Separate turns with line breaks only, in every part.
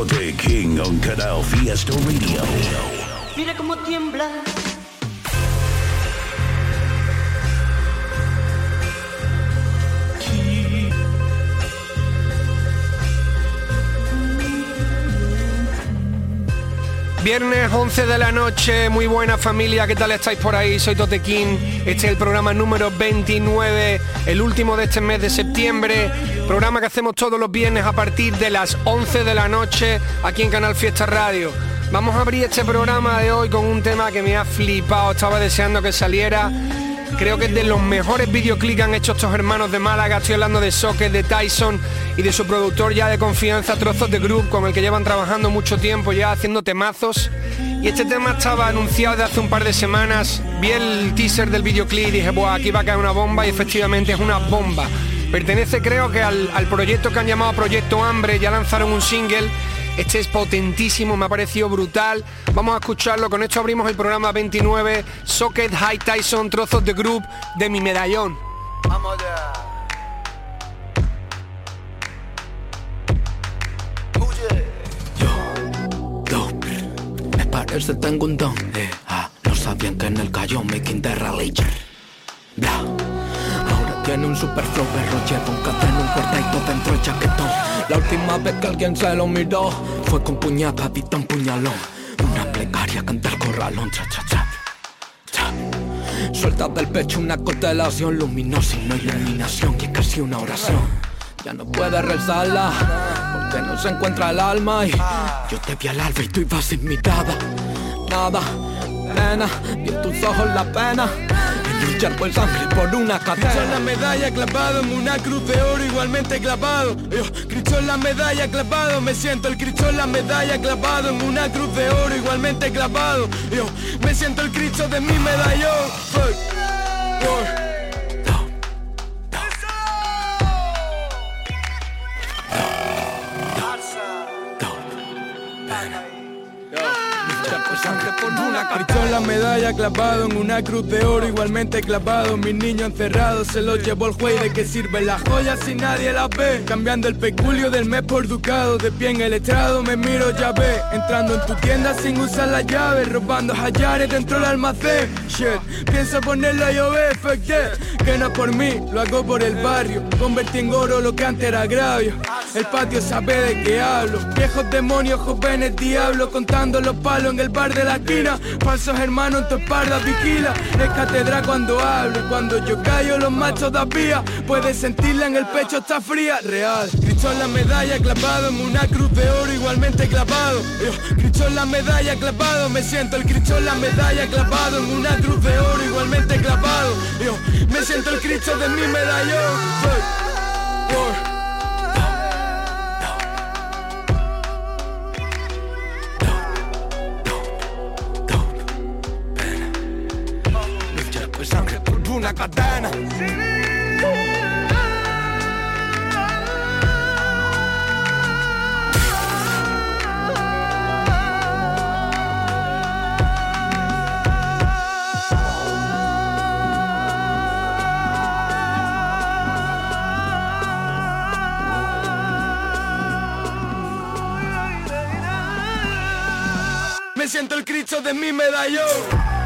It's Tote King on Canal Fiesta Radio.
Mira cómo tiembla.
Viernes 11 de la noche, muy buena familia, ¿qué tal estáis por ahí? Soy Totequín, este es el programa número 29, el último de este mes de septiembre, programa que hacemos todos los viernes a partir de las 11 de la noche aquí en Canal Fiesta Radio. Vamos a abrir este programa de hoy con un tema que me ha flipado, estaba deseando que saliera. Creo que es de los mejores videoclips que han hecho estos hermanos de Málaga. Estoy hablando de Socket, de Tyson y de su productor ya de confianza, Trozos de Group, con el que llevan trabajando mucho tiempo ya haciendo temazos. Y este tema estaba anunciado de hace un par de semanas. Vi el teaser del videoclip y dije, Buah, aquí va a caer una bomba y efectivamente es una bomba. Pertenece creo que al, al proyecto que han llamado Proyecto Hambre, ya lanzaron un single este es potentísimo, me ha parecido brutal. Vamos a escucharlo. Con esto abrimos el programa 29, Socket High Tyson, trozos de group de mi medallón.
Vamos ya.
Yo, me parece tengo un don. Eh, ah, no sabían que en el cayó making the religion. Bla. Tiene un super flow, perro lleva un cadeno, un cortadito dentro del chaquetón. La última vez que alguien se lo miró fue con puñada, vista un puñalón. Una plegaria canta el corralón, cha cha cha. cha. Suelta del pecho una constelación luminosa y no iluminación y casi una oración. Ya no puedes rezarla porque no se encuentra el alma y yo te vi al alba y tú ibas sin mirada. Nada, pena, vi en tus ojos la pena. En luchar por sangre por una
Cristo en la
cadena.
medalla clavado en una cruz de oro igualmente clavado. Yo, Cristo en la medalla clavado, me siento el Cristo en la medalla clavado en una cruz de oro igualmente clavado. Yo, me siento el Cristo de mi medallón. Clavado en una cruz de oro igualmente clavado. Mis niños encerrados se los llevó el juez. ¿De qué sirven las joyas si nadie las ve? Cambiando el peculio del mes por ducado. De pie en el estrado me miro ya ve. Entrando en tu tienda sin usar la llave. Robando hallares dentro del almacén. Shit, pienso ponerla a llover. Fuck that. Que no es por mí, lo hago por el barrio. Convertí en oro lo que antes era agravio. El patio sabe de qué hablo. Viejos demonios, jóvenes diablos. Contando los palos en el bar de la esquina. Falsos hermanos vigila. Es catedral cuando hablo. Y cuando yo callo, los machos todavía. Puedes sentirla en el pecho, está fría. Real. Cristo en la medalla clavado en una cruz de oro igualmente clavado. Cristo en la medalla clavado. Me siento el Cristo en la medalla clavado en una cruz de oro igualmente clavado. Yo, me siento el Cristo de mi medallón.
Cadena.
Me siento el Cristo de mi medallón.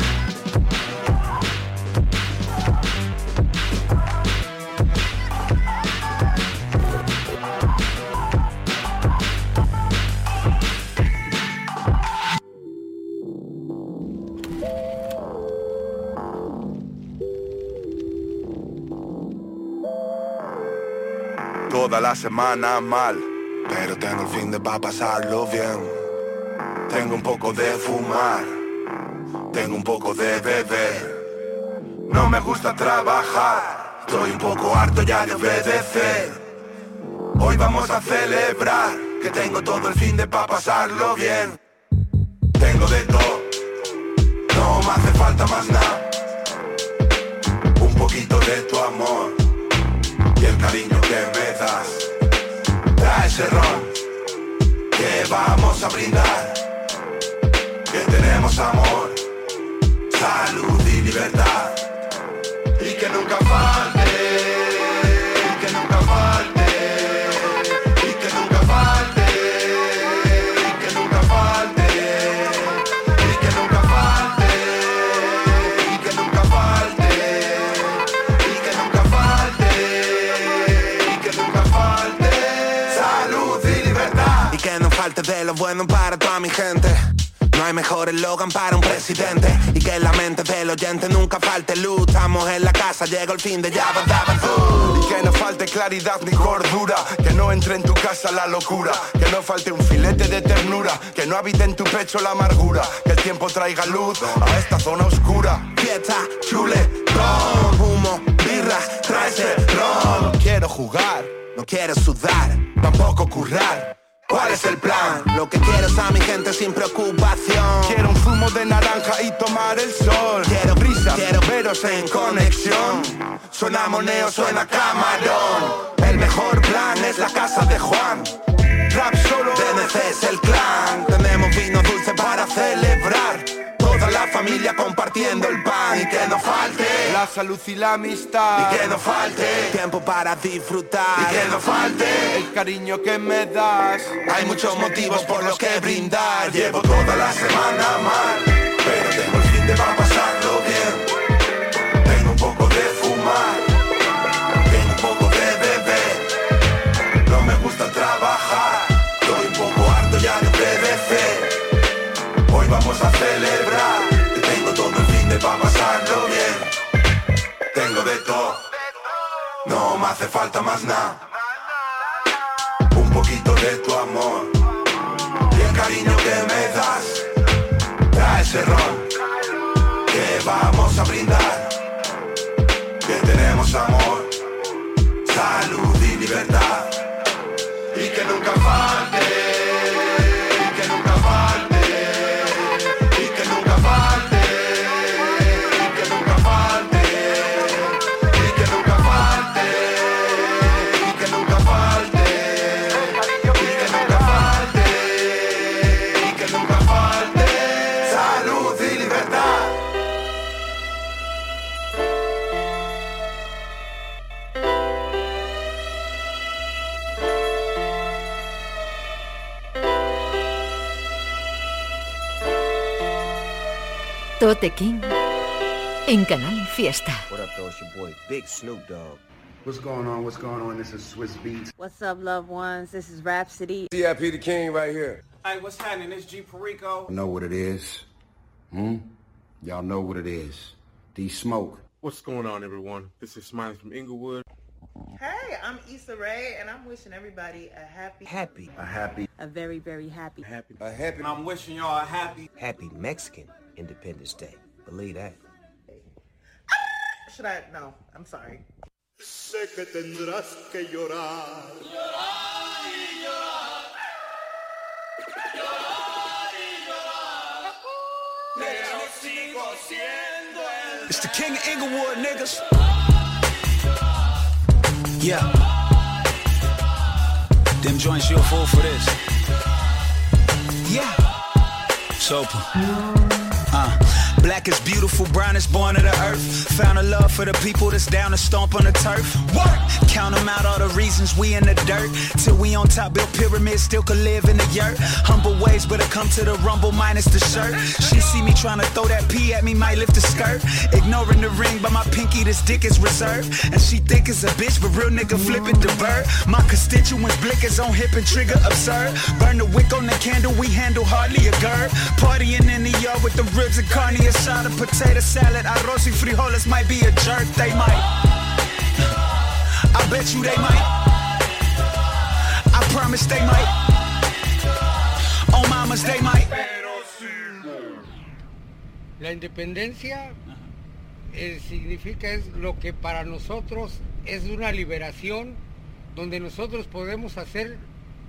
Semana mal, pero tengo el fin de pa' pasarlo bien. Tengo un poco de fumar, tengo un poco de beber. No me gusta trabajar, Estoy un poco harto ya de obedecer. Hoy vamos a celebrar que tengo todo el fin de pa' pasarlo bien. Tengo de todo, no me hace falta más nada. Un poquito de tu amor y el cariño que me das. Da ese ron que vamos a brindar. Que tenemos amor, salud y libertad. Y que nunca falte,
bueno para toda mi gente. No hay mejor eslogan para un presidente. Y que en la mente del oyente nunca falte luz. Estamos en la casa, llega el fin de Doo.
Y que no falte claridad ni cordura, que no entre en tu casa la locura, que no falte un filete de ternura, que no habite en tu pecho la amargura, que el tiempo traiga luz a esta zona oscura.
Fiesta, chule, ron, humo, birra, trae ron
Quiero jugar,
No quiero sudar,
tampoco currar.
¿Cuál es el plan? Lo que quiero es a mi gente sin preocupación
Quiero un zumo de naranja y tomar el sol.
Quiero
brisa,
quiero
veros en conexión. Suena moneo, suena camarón. El mejor plan es la casa de Juan. Rap solo,
DNC es el clan Tenemos vino dulce para celebrar familia compartiendo el pan Y que no falte
la salud y la amistad.
Y que no falte Tiempo para disfrutar
Y que no falte el cariño que me das.
Hay muchos motivos por los que brindar Llevo toda la semana mal
Pero tengo el fin de pa' pasarlo bien. Tengo un poco de fumar. Tengo un poco de beber. No me gusta trabajar. Estoy un poco harto ya de obedecer. Hoy vamos a celebrar. Pa' pasarlo bien. Tengo de todo. No me hace falta más nada. Un poquito de tu amor. Y el cariño que me das. Trae ese ron que vamos a brindar. Que tenemos amor, salud y libertad. Y que nunca falte,
Tote King en Canal Fiesta.
What up, though? It's your boy, Big Snoop Dogg.
What's going on? What's going on? This is Swiss Beats.
What's up, loved ones? This is Rhapsody.
CIP the King right here.
Hey, what's happening? It's G Perico.
Know what it is? Hmm? Y'all know what it is. D Smoke.
What's going on, everyone? This is Smiley from Inglewood.
Hey, I'm Issa Rae, and I'm wishing everybody a happy,
Happy.
A happy,
A very, very happy.
Happy.
a happy.
And I'm wishing y'all a happy.
Happy Mexican Independence Day. Believe that.
Should I? No, I'm sorry.
Sé que tendrás que llorar.
It's the king of Inglewood, niggas Yeah Them joints you a fool for this Yeah Sopa uh, Black is beautiful, brown is born of the earth. Found a love for the people that's down to stomp on the turf. Work! Count them out, all the reasons we in the dirt. Till we on top, built pyramids, still could live in the yurt. Humble ways, but I come to the rumble minus the shirt. She see me trying to throw that pee at me, might lift the skirt. Ignoring the ring, but my pinky, this dick is reserved. And she think it's a bitch, but real nigga flip it the bird. My constituents blickers on hip and trigger absurd. Burn the wick on the candle, we handle hardly a girl. Partying in the yard with the ribs and carne asada, potato salad, arroz y frijoles might be a jerk, they might. I bet you they might. I promise they might. On mamas they might.
La independencia
eh, significa es lo que para nosotros es una liberación donde nosotros podemos hacer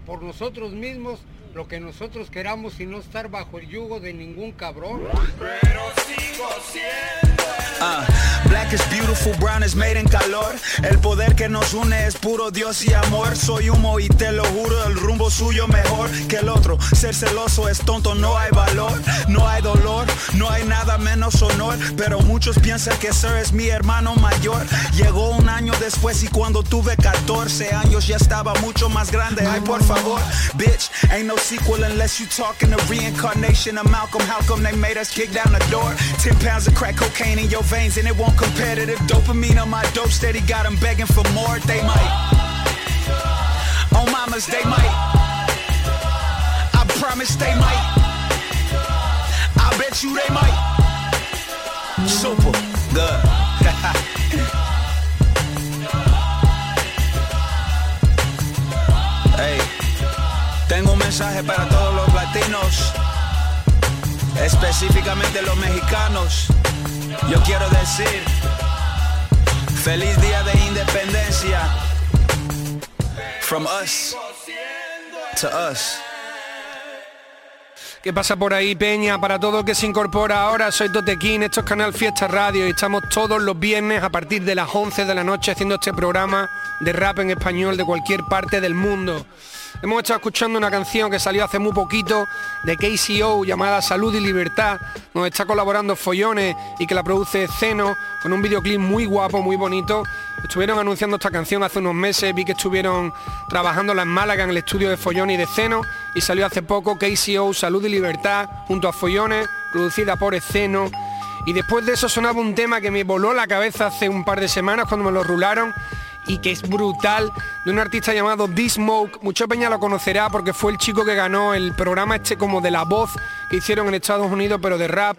por nosotros mismos lo que nosotros queramos y no estar bajo el yugo de ningún cabrón.
Pero sigo siendo Ah, black is beautiful, brown is made en calor. El poder que nos une es puro Dios y amor. Soy humo y te lo juro, el rumbo suyo mejor que el otro. Ser celoso es tonto, no hay valor, no hay dolor, no hay nada menos honor. Pero muchos piensan que Sir es mi hermano mayor. Llegó un año después y cuando tuve 14 años ya estaba mucho más grande. Ay, por favor, bitch, ain't no sequel unless you talking the reincarnation of Malcolm. How come they made us kick down the door? 10 pounds of crack cocaine in your veins and it won't competitive dopamine on my dope steady got them begging for more. They might. On mamas they might. I promise they might. I bet you they might. Super good mensaje para todos los latinos específicamente los mexicanos yo quiero decir, feliz día de independencia. From us to us.
¿Qué pasa por ahí, Peña? Para todo el que se incorpora ahora, soy Totequín, esto es Canal Fiesta Radio y estamos todos los viernes a partir de las 11 de la noche haciendo este programa de rap en español de cualquier parte del mundo. Hemos estado escuchando una canción que salió hace muy poquito de KCO llamada Salud y Libertad. Nos está colaborando Follones y que la produce Zeno con un videoclip muy guapo, muy bonito. Estuvieron anunciando esta canción hace unos meses, vi que estuvieron trabajando en Málaga en el estudio de Follones y de Zeno y salió hace poco KCO Salud y Libertad junto a Follones, producida por Zeno. Y después de eso sonaba un tema que me voló la cabeza hace un par de semanas cuando me lo rularon y que es brutal, de un artista llamado D-Smoke. Mucha peña lo conocerá porque fue el chico que ganó el programa este como de la voz que hicieron en Estados Unidos, pero de rap.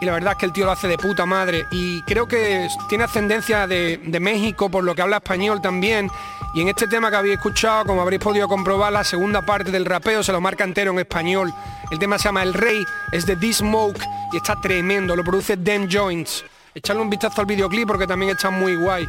Y la verdad es que el tío lo hace de puta madre. Y creo que tiene ascendencia de, México, por lo que habla español también. Y en este tema que habéis escuchado, como habréis podido comprobar, la segunda parte del rapeo se lo marca entero en español. El tema se llama El Rey, es de D-Smoke y está tremendo, lo produce Dan Joints. Echarle un vistazo al videoclip porque también está muy guay.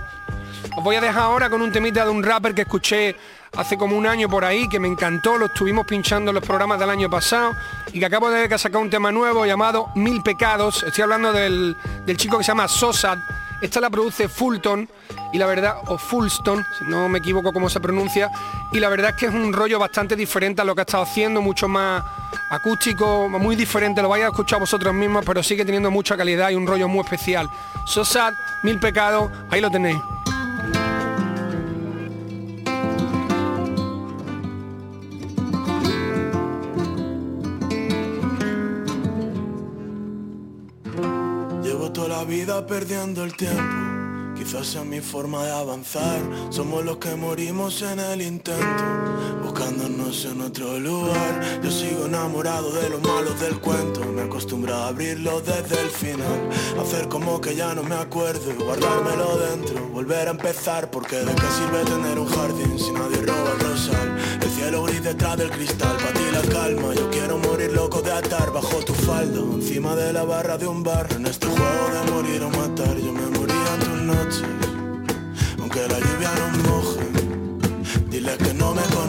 Os voy a dejar ahora con un temita de un rapper que escuché hace como un año por ahí, que me encantó, lo estuvimos pinchando en los programas del año pasado y que acabo de ver que ha sacado un tema nuevo llamado Mil Pecados. Estoy hablando del, del chico que se llama Sosad. Esta la produce Fulton y la verdad, o Fulston, si no me equivoco cómo se pronuncia, y la verdad es que es un rollo bastante diferente a lo que ha estado haciendo, mucho más acústico, muy diferente, lo vais a escuchar vosotros mismos, pero sigue teniendo mucha calidad y un rollo muy especial. Sosad, Mil Pecados, ahí lo tenéis.
La vida perdiendo el tiempo. Quizás sea mi forma de avanzar. Somos los que morimos en el intento, buscándonos en otro lugar. Yo sigo enamorado de los malos del cuento. Me acostumbro a abrirlo desde el final. Hacer como que ya no me acuerdo guardármelo dentro. Volver a empezar, porque de qué sirve tener un jardín si nadie roba el rosal. El cielo gris detrás del cristal, para ti la calma. Yo quiero morir loco de atar bajo tu falda. Encima de la barra de un bar. En este juego de morir o matar, yo me Aunque la lluvia nos moje, dile que no me conocen.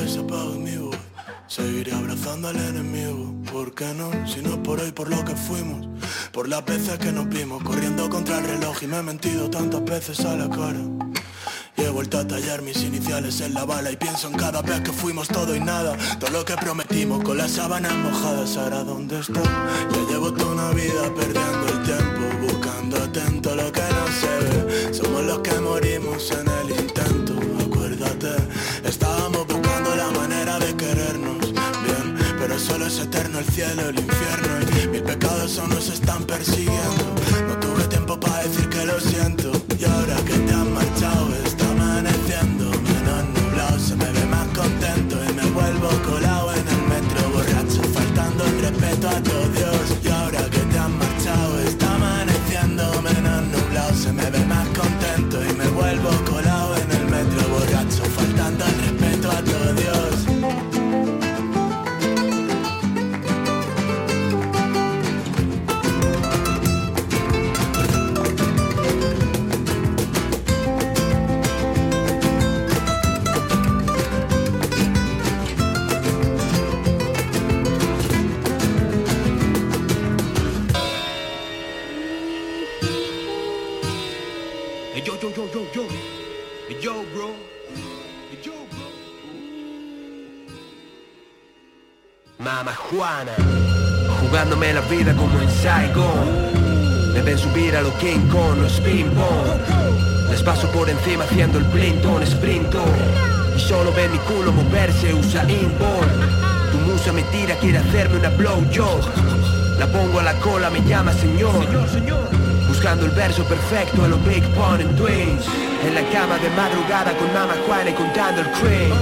Que se. Seguiré abrazando al enemigo, ¿por qué no? Si no es por hoy, por lo que fuimos. Por las veces que nos vimos, corriendo contra el reloj Y me he mentido tantas veces a la cara. Y he vuelto a tallar mis iniciales en la bala Y pienso en cada vez que fuimos todo y nada. Todo lo que prometimos con las sábanas mojadas Ahora dónde está Ya llevo toda una vida perdiendo el tiempo Buscando atento lo que no se ve. Somos los que morimos en el cielo, el infierno Y mis pecados aún nos están persiguiendo. No tuve tiempo para decir que lo siento Y ahora que te has
vida como en Saigon. Me ven subir a lo King Kong, los ping-pong. Les paso por encima haciendo el Plinton, sprinto. Y solo ven mi culo moverse, usa Bolt Tu musa me tira, quiere hacerme una blow job. La pongo a la cola, me llama señor. Buscando el verso perfecto a los Big Pun and Twins. En la cama de madrugada con Mama Juana y contando el cream.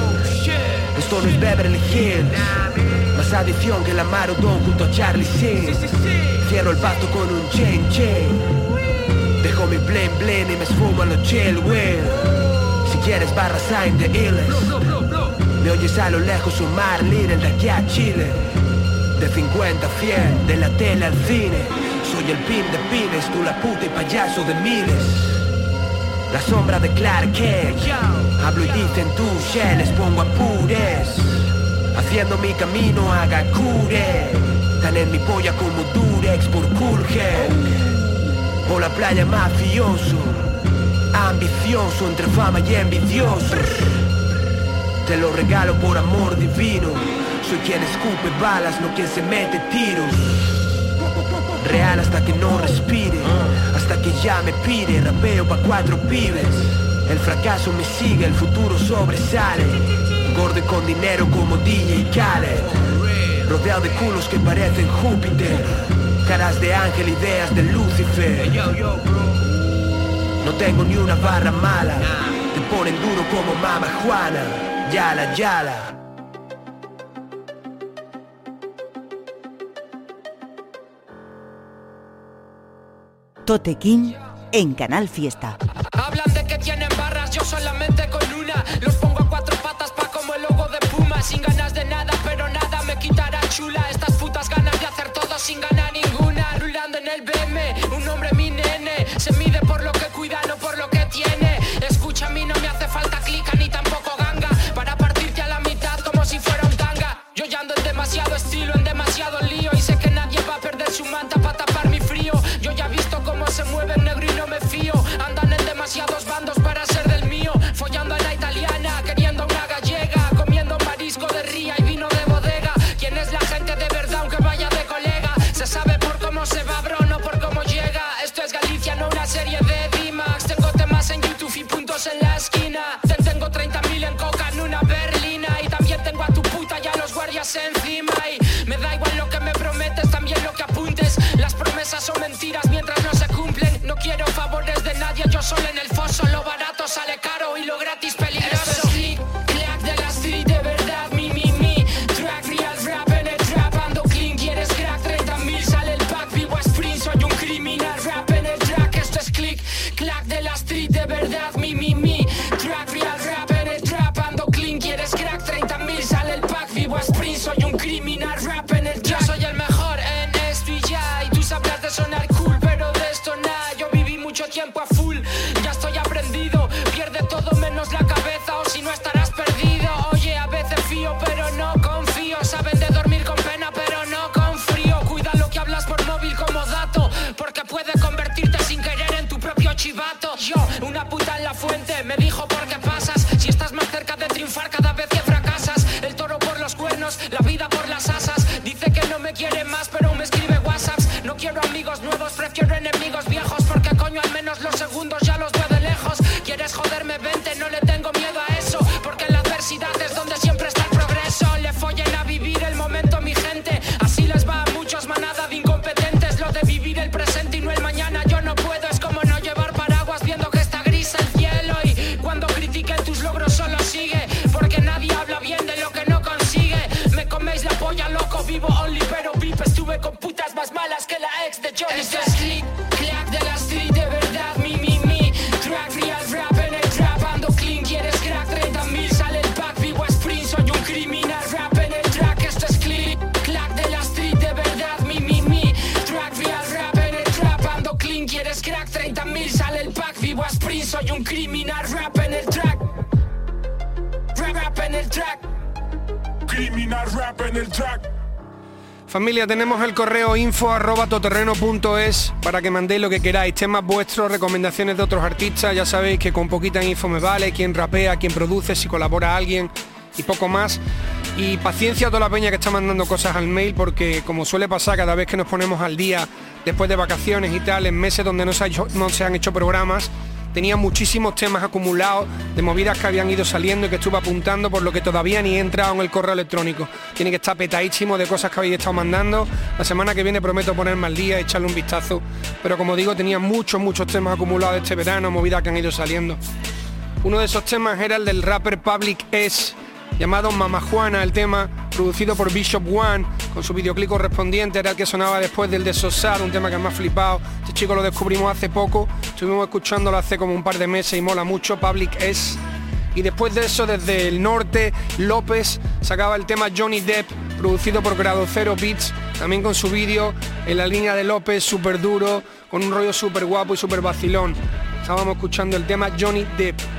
Esto no es Beverly Hills. Más adición que la Marodon junto a Charlie Sin. Cierro el pasto con un chain chain. Dejo mi blame blame y me esfumo a los chill will. Si quieres barra sign de Illes. Me oyes a lo lejos un mar líder de aquí a Chile. De 50 a 100, de la tele al cine. Soy el pin de pines, tú la puta y payaso de miles. La sombra de Clark Kent Hablo y dicen tú, les pongo apures Haciendo mi camino a Gakure Tan en mi polla como Durex por Kulgen O la playa mafioso. Ambicioso entre fama y envidioso Te lo regalo por amor divino. Soy quien escupe balas, no quien se mete tiros. Real hasta que no respire Hasta que ya me pide Rapeo pa' cuatro pibes. El fracaso me sigue, el futuro sobresale Gordo y con dinero como DJ Khaled. Rodeado de culos que parecen Júpiter. Caras de ángel, ideas de Lucifer. No tengo ni una barra mala. Te ponen duro como Mama Juana. Yala, yala.
Totequín en Canal Fiesta.
Hablan de que tienen barras, yo solamente con una. Los Sin ganas de nada, pero nada me quitará chula. Estas putas ganas de hacer todo sin ganar ninguna. Rulando en el BM, un hombre mi nene. Se mide por lo que cuida, no por lo que tiene.
Familia, tenemos el correo info arroba toterreno.es para que mandéis lo que queráis, temas vuestros, recomendaciones de otros artistas, ya sabéis que con poquita info me vale, quién rapea, quién produce, si colabora alguien y poco más. Y paciencia a toda la peña que está mandando cosas al mail porque como suele pasar cada vez que nos ponemos al día después de vacaciones y tal, en meses donde no se, han hecho programas, tenía muchísimos temas acumulados de movidas que habían ido saliendo y que estuve apuntando, por lo que todavía ni he entrado en el correo electrónico. Tiene que estar petadísimo de cosas que habéis estado mandando. La semana que viene prometo ponerme al día, echarle un vistazo. Pero como digo, tenía muchos, muchos temas acumulados este verano, movidas que han ido saliendo. Uno de esos temas era el del rapper Public S, llamado Mama Juana, el tema producido por Bishop One, con su videoclip correspondiente, era el que sonaba después del de un tema que me ha flipado. Este chico lo descubrimos hace poco, estuvimos escuchándolo hace como un par de meses y mola mucho, Public S. Y después de eso, desde el norte, López sacaba el tema Johnny Depp, producido por Grado Cero Beats, también con su vídeo en la línea de López, súper duro, con un rollo súper guapo y súper vacilón. Estábamos escuchando el tema Johnny Depp.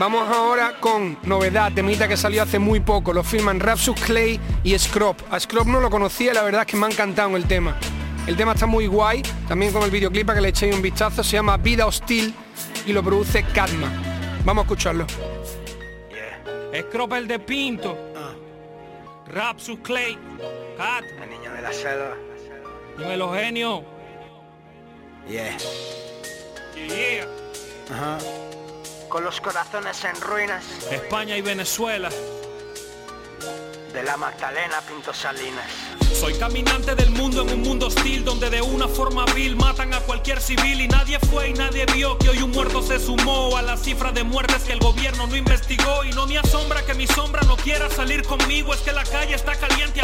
Vamos ahora con novedad, temita que salió hace muy poco. Lo firman Rapsus Clay y Scrop. A Scrop no lo conocía, la verdad es que me ha encantado el tema. El tema está muy guay, también con el videoclip para que le echéis un vistazo. Se llama Vida Hostil y lo produce Cadma. Vamos a escucharlo.
Scrop el de Pinto. Rapsus Clay. Cat.
El niño de la selva.
Dímelo, genio.
Yeah.
Yeah.
Ajá. Con los corazones en ruinas.
España y Venezuela.
De la Magdalena Pinto Salinas.
Soy caminante del mundo en un mundo hostil donde de una forma vil matan a cualquier civil y nadie fue y nadie vio que hoy un muerto se sumó a la cifra de muertes que el gobierno no investigó y no me asombra que mi sombra no quiera salir conmigo es que la calle está caliente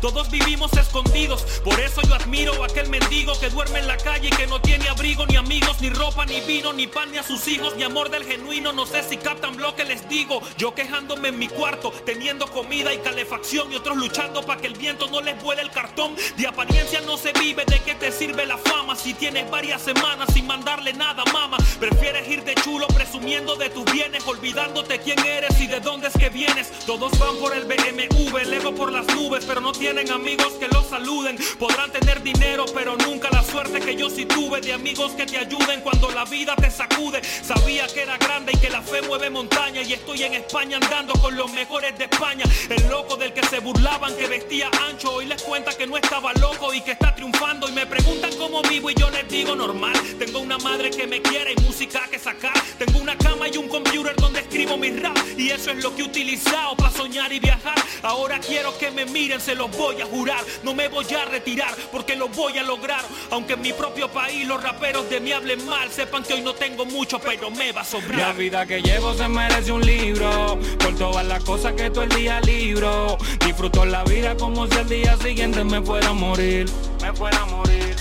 todos vivimos escondidos. Por eso yo admiro a aquel mendigo que duerme en la calle y que no tiene abrigo ni amigos ni ropa ni vino ni pan ni a sus hijos. Ni amor del genuino no sé si captan lo que les digo. Yo quejándome en mi cuarto teniendo comida y calefacción y otros luchando para que el viento no les vuele el cartón. De apariencia no se vive de qué te sirve la fama si tienes varias semanas sin mandarle nada mama. Prefieres ir de chulo presumiendo de tus bienes olvidándote quién eres y de dónde es que vienes. Todos van por el BMW el ego por las nubes pero no tienen amigos que los saluden. Podrán tener dinero pero nunca la suerte que yo sí tuve. De amigos que te ayuden cuando la vida te sacude. Sabía que era grande y que la fe mueve montaña y estoy en España andando con los mejores de España. El loco del que se burlaban que vestía ancho. Hoy les cuenta que no estaba loco y que está triunfando. Y me preguntan cómo vivo y yo les digo normal. Tengo una madre que me quiere y música que sacar. Tengo una cama y un computer donde escribo mi rap. Y eso es lo que he utilizado para soñar y viajar. Ahora quiero que me miren se los voy a jurar. No me voy a retirar porque lo voy a lograr. Aunque en mi propio país los raperos de mí hablen mal sepan que hoy no tengo mucho pero me va a sobrar.
La vida que llevo se merece un libro. Por todas las cosas que todo el día libro. Disfruto la vida como si el día siguiente me fuera a morir. Me fuera a morir.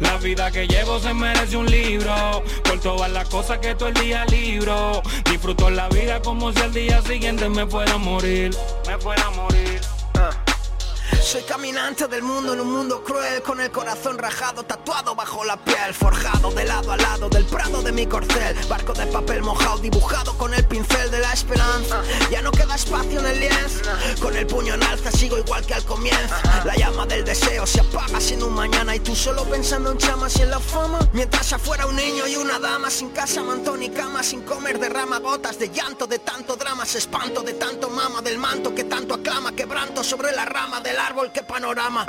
La vida que llevo se merece un libro. Por todas las cosas que todo el día libro. Disfruto la vida como si el día siguiente me fuera a morir. Me fuera morir
Soy caminante del mundo en un mundo cruel Con el corazón rajado, tatuado bajo la piel Forjado de lado a lado del prado de mi corcel. Barco de papel mojado, dibujado con el pincel de la esperanza. Ya no queda espacio en el lienzo. Con el puño en alza sigo igual que al comienzo. La llama del deseo se apaga sin un mañana Y tú solo pensando en chamas y en la fama. Mientras afuera un niño y una dama Sin casa, mantón y cama, sin comer derrama gotas de llanto De tanto drama, se espanto de tanto mama Del manto que tanto aclama, quebranto sobre la rama del árbol, qué panorama.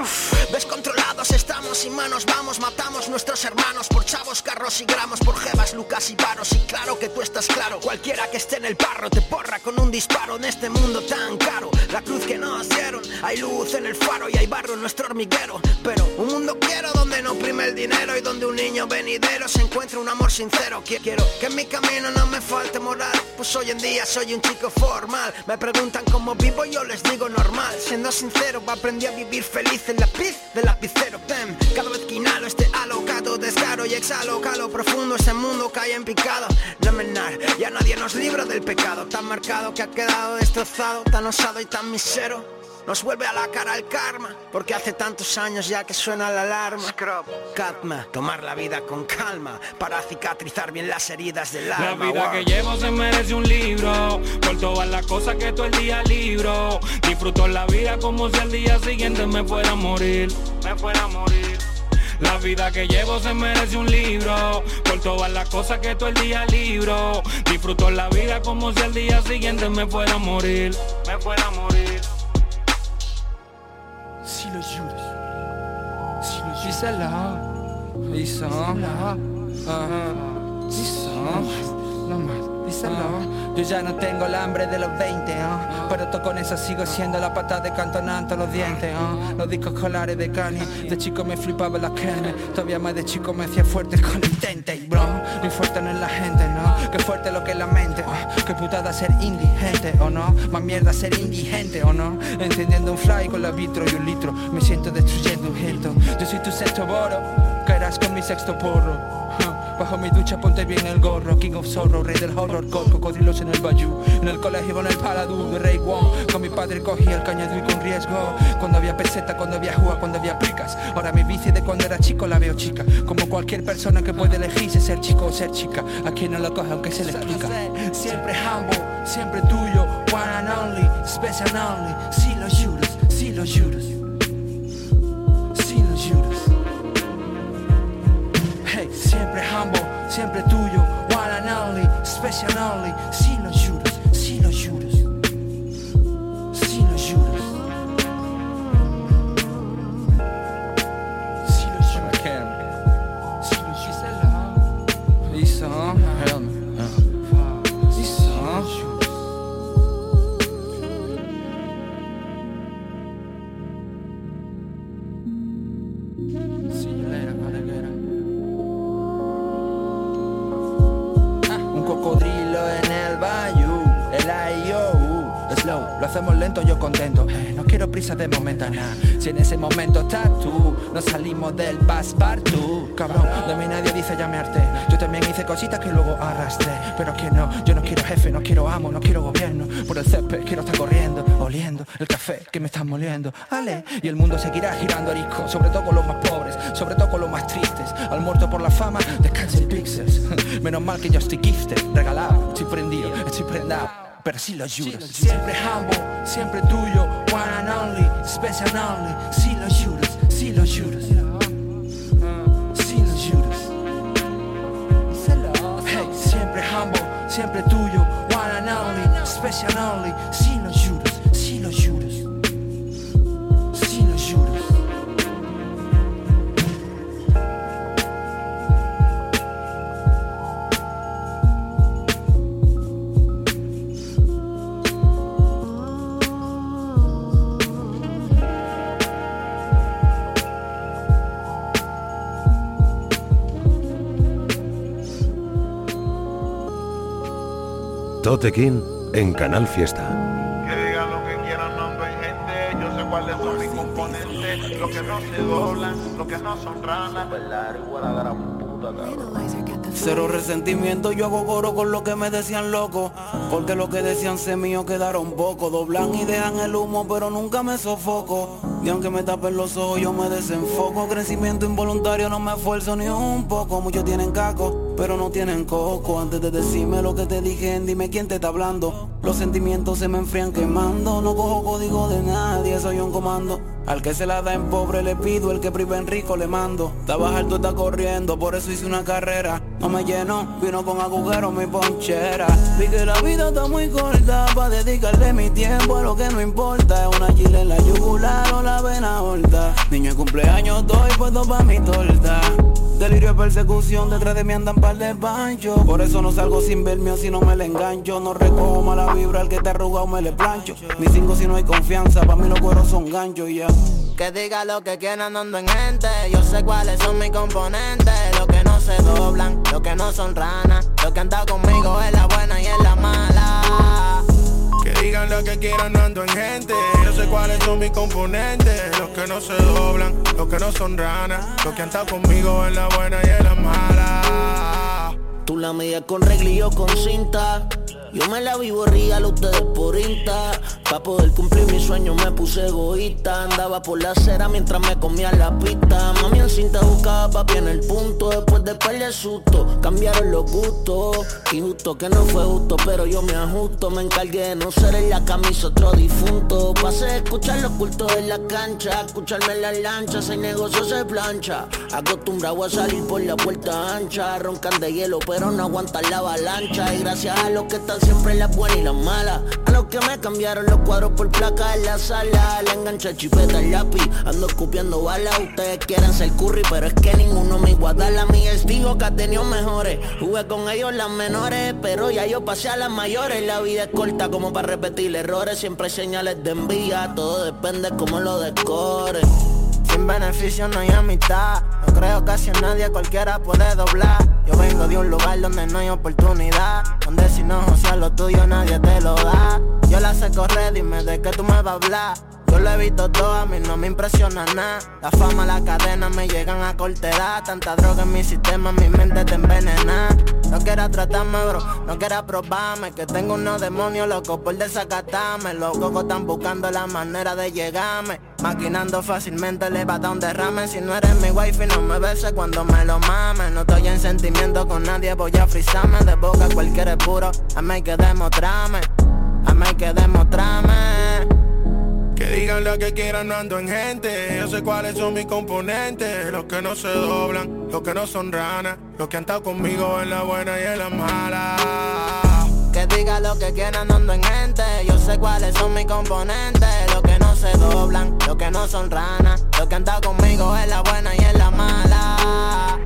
Descontrolados estamos, sin manos vamos Matamos nuestros hermanos por chavos, carros y gramos Por jevas, lucas y varos Y claro que tú estás claro Cualquiera que esté en el barro te porra con un disparo En este mundo tan caro. La cruz que nos dieron Hay luz en el faro y hay barro en nuestro hormiguero. Pero un mundo quiero donde no prime el dinero Y donde un niño venidero se encuentre un amor sincero. Qui- Quiero que en mi camino no me falte moral. Pues hoy en día soy un chico formal. Me preguntan cómo vivo yo les digo normal. Siendo sincero aprendí a vivir feliz en la piz del lapicero Tem, Cada vez que inhalo este alocado descaro y exhalo Calo profundo ese mundo cae en picado. No menar, ya nadie nos libra del pecado Tan marcado que ha quedado destrozado Tan osado y tan misero nos vuelve a la cara el karma, porque hace tantos años ya que suena la alarma. Scrub, Katma, tomar la vida con calma, para cicatrizar bien las heridas del
La
alma.
vida
wow.
que llevo se merece un libro Por todas las cosas que todo el día libro Disfruto la vida como si al día siguiente me fuera a morir Me fuera a morir la vida que llevo se merece un libro Por todas las cosas que todo el día libro Disfruto la vida como si al día siguiente me fuera a morir Me fuera a morir
Si lo juras, si lo Díselo, díselo, ajá, díselo, no más, díselo. Yo ya no tengo el hambre de los 20, ah, pero to- con eso sigo siendo la pata de cantonante los dientes, ah. los discos colares de Kanye, de chico me flipaba la carne, todavía más de chico me hacía fuerte con intente, y bro, muy fuerte no es la gente, no, que fuerte lo que es la mente, ah, que putada ser indigente, o no, más mierda ser indigente, o no, encendiendo un fly con la vitro y un litro, me siento destruyendo un gento, yo soy tu sexto boro, caerás con mi sexto porro. Bajo mi ducha ponte bien el gorro. King of Zorro, rey del horror Con cocodrilos en el bayou En el colegio con el paladú de Rey Wong. Con mi padre cogía el cañado y con riesgo. Cuando había peseta, cuando había jua, cuando había picas Ahora mi bici de cuando era chico la veo chica. Como cualquier persona que puede elegirse ser chico o ser chica. A quien no lo coge aunque se le explica. Siempre humble, siempre tuyo. One and only, special only. Si lo juras, si lo juras Si lo juras Hey, siempre humble, siempre tuyo, one and only, special and quiero prisa de momento, nah. Si en ese momento estás tú, nos salimos del passepartout. Cabrón, de mí nadie dice ya me harté. Yo también hice cositas que luego arrastré. Pero que no, yo no quiero jefe, no quiero amo, no quiero gobierno. Por el césped quiero estar corriendo, oliendo el café que me están moliendo. Ale, y el mundo seguirá girando arisco, sobre todo con los más pobres, sobre todo con los más tristes. Al muerto por la fama, descansen pixels. Menos mal que yo estoy gifted, regalado, estoy prendido, estoy prendado. Pero si lo juras Siempre humble, siempre tuyo and only, special and only Si lo juras, si lo juras. Si lo juras. Hey, siempre humble, siempre tuyo. One and only, special only
King en Canal Fiesta.
Que digan lo que quieran, no ando en gente. Yo sé cuáles son mis componentes. Los que no se doblan, los que no son ranas.
Cero resentimiento, yo hago coro con lo que me decían loco Porque lo que decían se mío quedaron poco Doblan y dejan el humo pero nunca me sofoco Y aunque me tapen los ojos yo me desenfoco Crecimiento involuntario no me esfuerzo ni un poco Muchos tienen caco pero no tienen coco Antes de decirme lo que te dije dime quién te está hablando Los sentimientos se me enfrían quemando No cojo código de nadie, soy un comando al que se la da en pobre le pido, el que priva en rico le mando. Estaba alto, está corriendo, por eso hice una carrera. No me lleno, vino con agujero mi ponchera. Vi que la vida está muy corta, pa' dedicarle mi tiempo a lo que no importa. Es una chile en la yugular o la vena horta. Niño de cumpleaños doy puesto pa' mi torta. Delirio de persecución, detrás de mí andan par de pancho. Por eso no salgo sin verme si no me le engancho. No recojo mala vibra, al que te arruga o me le plancho. Mis cinco si no hay confianza, pa' mí los cueros son ganchos ya.
Que diga lo que quieran ando en gente Yo sé cuáles son mis componentes Los que no se doblan, los que no son ranas Los que han dado conmigo en la buena y en la mala
digan lo que quieran, no ando en gente. Yo sé cuáles son mis componentes. Los que no se doblan, los que no son ranas. Los que han estado conmigo en la buena y en la mala.
Tú la mides con regla y yo con cinta
Yo me la vivo real, ustedes por insta. Pa' poder cumplir mi sueño me puse egoísta. Andaba por la acera mientras me comía la pista. Mami en cinta buscaba papi en el punto. Después de perder susto, cambiaron los gustos. Y justo que no fue justo, pero yo me ajusto. Me encargué de no ser en la camisa otro difunto. Pasé a escuchar los cultos en la cancha. Escucharme en las lanchas, hay negocio se plancha. Acostumbrado a salir por la puerta ancha. Roncan de hielo, pero no aguantan la avalancha. Y gracias a los que están siempre las buenas y las malas. A los que me cambiaron los cuadros por placa en la sala. Le enganché chipeta al lápiz, ando escupiendo balas. Ustedes quieren ser curry, pero es que ninguno me iguala. La mía es digo que ha tenido mejores. Jugué con ellos las menores, pero ya yo pasé a las mayores. La vida es corta como para repetir errores. Siempre hay señales de envía, todo depende como lo decore.
Sin beneficio no hay amistad. No creo que hacia nadie cualquiera puede doblar. Yo vengo de un lugar donde no hay oportunidad. Donde si no sea lo tuyo nadie te lo da. Yo la sé correr, dime de qué tú me vas a hablar. Yo lo he visto todo, a mí no me impresiona nada. La fama, la cadena me llegan a corta edad. Tanta droga en mi sistema, mi mente te envenena. No quieras tratarme, bro, no quieras probarme. Que tengo unos demonios locos por desacatarme. Los cocos están buscando la manera de llegarme. Maquinando fácilmente le va a un derrame. Si no eres mi wifi, no me beses cuando me lo mames. No estoy en sentimiento con nadie, voy a frizarme. De boca cualquier es puro, a mí hay que demostrarme. A mí hay que demostrarme.
Digan lo que quieran, no ando en gente. Yo sé cuáles son mis componentes. Los que no se doblan, los que no son ranas. Los que han estado conmigo en la buena y en la mala.
Que diga lo que quieran, no ando en gente. Yo sé cuáles son mis componentes. Los que no se doblan, los que no son ranas. Los que han estado conmigo en la buena y en la mala.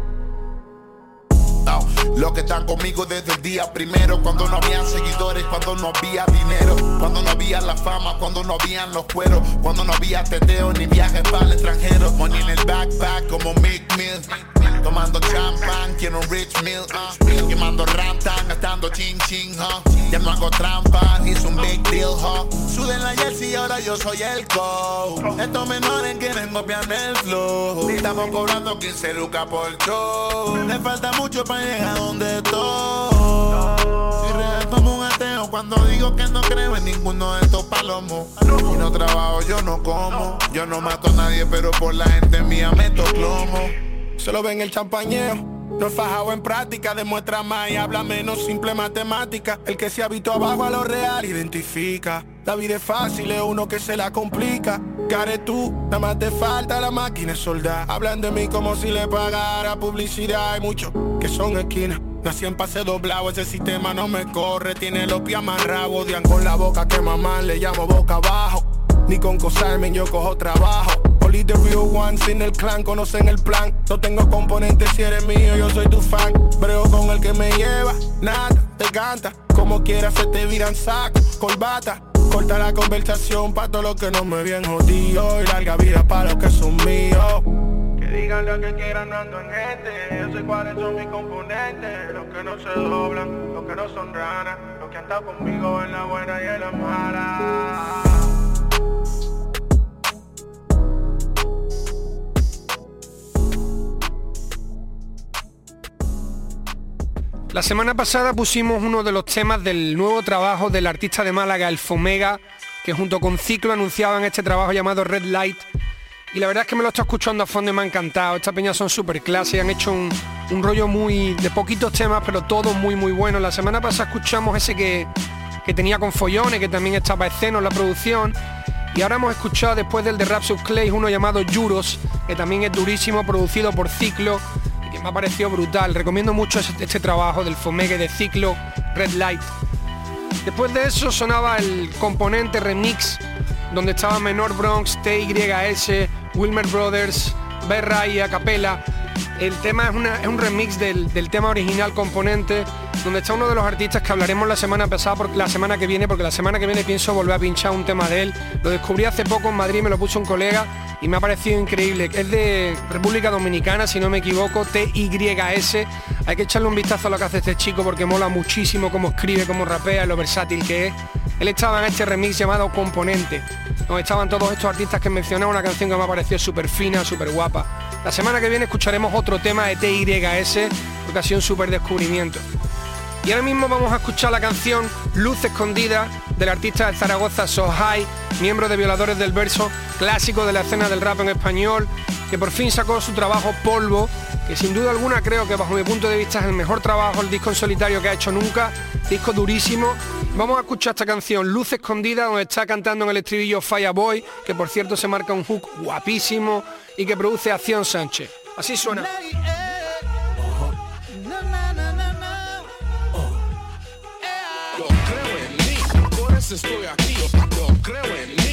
Los que están conmigo desde el día primero Cuando no había seguidores, cuando no había dinero Cuando no había la fama, cuando no habían los cueros Cuando no había teteo ni viajes para el extranjero Money en el backpack como Mick Mill Tomando champán, quiero un rich meal uh. Quemando rantan, gastando chin chin huh? Ya no hago trampa, hice un big deal huh? Suden la jersey, ahora yo soy el coach. Estos menores quieren copiarme el flow. Estamos cobrando 15 lucas por show. Le falta mucho para llegar a donde estoy. Real como un ateo cuando digo que no creo en ninguno de estos palomos. Y no trabajo, yo no como. Yo no mato a nadie, pero por la gente mía meto plomo
Solo ven el champañeo. No fajado en práctica, demuestra más y habla menos, simple matemática. El que se habitó abajo a lo real identifica. La vida es fácil, es uno que se la complica. Care tú, nada más te falta la máquina es soldar. Hablan de mí como si le pagara publicidad. Hay muchos que son esquinas. Nací en pase doblado, ese sistema no me corre. Tiene los pies amarrados, odian con la boca que mamá le llamo boca abajo. Ni con cosarme yo cojo trabajo. Only the real ones en el clan conocen el plan. No tengo componentes si eres mío, yo soy tu fan. Breo con el que me lleva, nada, te canta. Como quieras se te viran saco, corbata. Corta la conversación pa' todos los que no me bien jodido. Y larga vida para los que son míos. Que digan lo que quieran, no ando en gente. Yo sé cuáles son mis componentes. Los que no se doblan, los que no son ranas. Los que han estado conmigo en la buena y en la mala.
La semana pasada pusimos uno de los temas del nuevo trabajo del artista de Málaga, el Fomega, que junto con Ciclo anunciaban este trabajo llamado Red Light. Y la verdad es que me lo estoy escuchando a fondo y me ha encantado. Estas peñas son súper clase, han hecho un, rollo muy de poquitos temas, pero todos muy muy buenos. La semana pasada escuchamos ese que, que tenía con Follones, que también estaba esceno en la producción. Y ahora hemos escuchado después del de Rapsus Clay uno llamado Juros, que también es durísimo, producido por Ciclo me ha parecido brutal. Recomiendo mucho este, este trabajo del Fomegue de ciclo Red Light. Después de eso sonaba el componente remix donde estaba Menor Bronx, TYS, Wilmer Brothers, Berra y Acapella. El tema es, una, es un remix del, del, tema original componente, donde está uno de los artistas que hablaremos la semana pasada, porque la semana que viene, porque la semana que viene pienso volver a pinchar un tema de él. Lo descubrí hace poco en Madrid, me lo puso un colega y me ha parecido increíble. Es de República Dominicana, si no me equivoco, TYS. Hay que echarle un vistazo a lo que hace este chico porque mola muchísimo cómo escribe, cómo rapea, lo versátil que es. Él estaba en este remix llamado Componente, donde estaban todos estos artistas que mencionaba, una canción que me ha parecido súper fina, súper guapa. La semana que viene escucharemos otro tema de TYS, porque ha sido un súper descubrimiento. Y ahora mismo vamos a escuchar la canción Luz Escondida del artista de Zaragoza So High, miembro de Violadores del Verso, clásico de la escena del rap en español, que por fin sacó su trabajo Polvo, que sin duda alguna creo que bajo mi punto de vista es el mejor trabajo, el disco en solitario que ha hecho nunca, disco durísimo. Vamos a escuchar esta canción, Luz Escondida, donde está cantando en el estribillo Fireboy, que por cierto se marca un hook guapísimo y que produce Acción Sánchez. Así suena.
Estoy aquí. Yo creo en mí,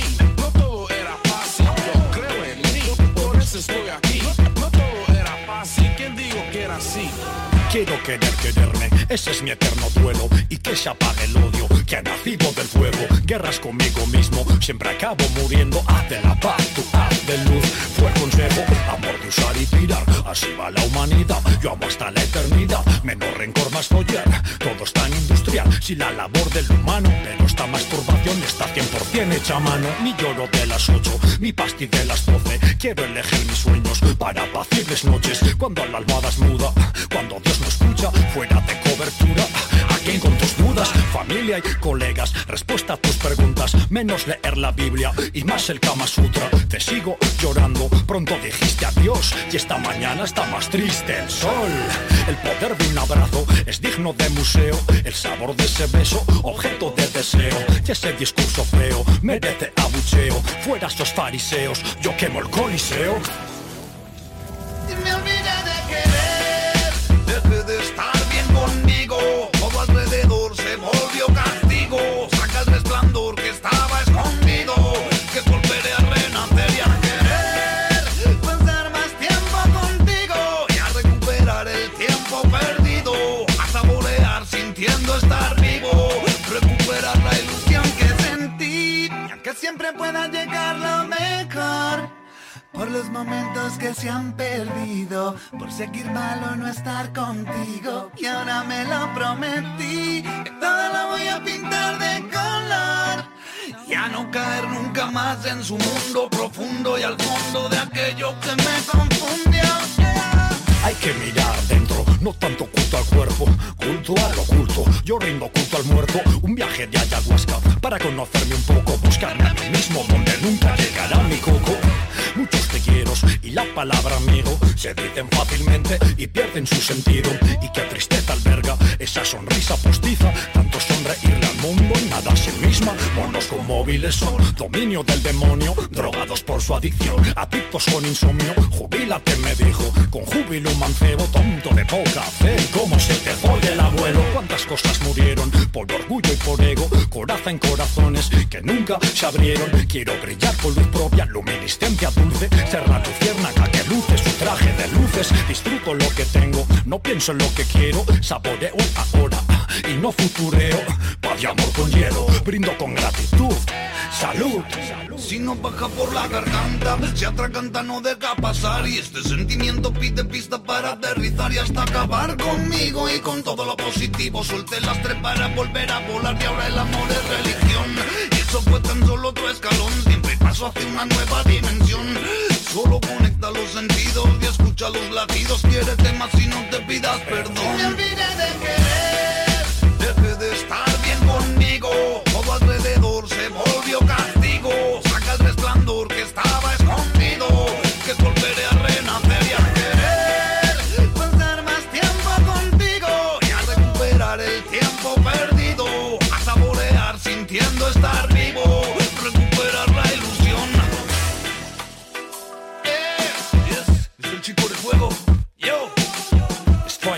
Quiero querer quererme, ese es mi eterno duelo. Y que se apague el odio que ha nacido del fuego. Guerras conmigo mismo, siempre acabo muriendo. Haz la paz, tu haz de luz. Fue el consejo, amor de usar y tirar. Así va la humanidad, yo amo hasta la eternidad. Menos rencor, más follar, todo es tan industrial Si la labor del humano, pero esta masturbación está 100% hecha mano. Mi lloro de las 8, mi pasti de las 12 Quiero elegir mis sueños para apacibles noches. Cuando la almohada es muda, cuando Dios escucha, fuera de cobertura. Aquí con tus dudas, familia y colegas, respuesta a tus preguntas, menos leer la Biblia y más el Kama Sutra. Te sigo llorando, pronto dijiste adiós y esta mañana está más triste el sol. El poder de un abrazo es digno de museo, el sabor de ese beso, objeto de deseo. Y ese discurso feo merece abucheo. Fuera esos fariseos, yo quemo el coliseo.
Pueda llegar lo mejor. Por los momentos que se han perdido, por seguir mal o no estar contigo. Y ahora me lo prometí, que todo lo voy a pintar de color. Ya no caer nunca más en su mundo profundo y al fondo de aquello que me confundió.
Hay que mirar dentro, no tanto culto al cuerpo, culto al oculto. Yo rindo culto al muerto, un viaje de ayahuasca para conocerme un poco, buscarme a mí mismo donde nunca llegará mi coco. Muchos te quiero y la palabra amigo se dicen fácilmente y pierden su sentido. Y qué tristeza alberga esa sonrisa postiza, tanto sonreírle al mundo y nada a sí misma. Monos con móviles son dominio del demonio, drogados por su adicción, adictos con insomnio. Jubílate, me dijo, con júbilo mancebo, tonto de poca fe. ¿Cómo se te fue el abuelo? ¿Cuántas cosas murieron por orgullo y por ego? Coraza en corazones que nunca se abrieron. Quiero brillar con luz propia, luminiscencia dulce, ser la luciérnaga que luce su traje de luces. Disfruto lo que tengo, no pienso en lo que quiero, saboreo ahora y no futureo. Paz y amor con hielo, brindo con gratitud. Salud.
Si no baja por la garganta, se atraganta, no deja pasar. Y este sentimiento pide pista para aterrizar y hasta acabar conmigo y con todo lo positivo. Solté las tres para volver a volar y ahora el amor es religión. Y eso fue tan solo otro escalón, siempre paso hacia una nueva dimensión. Solo conecta los sentidos y escucha los latidos. Quiérete más y no te pidas perdón. Me olvidé de querer, deje de estar bien conmigo.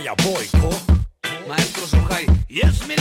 Es
Fire Boy, co.
Maestro Sohai. Yes, mi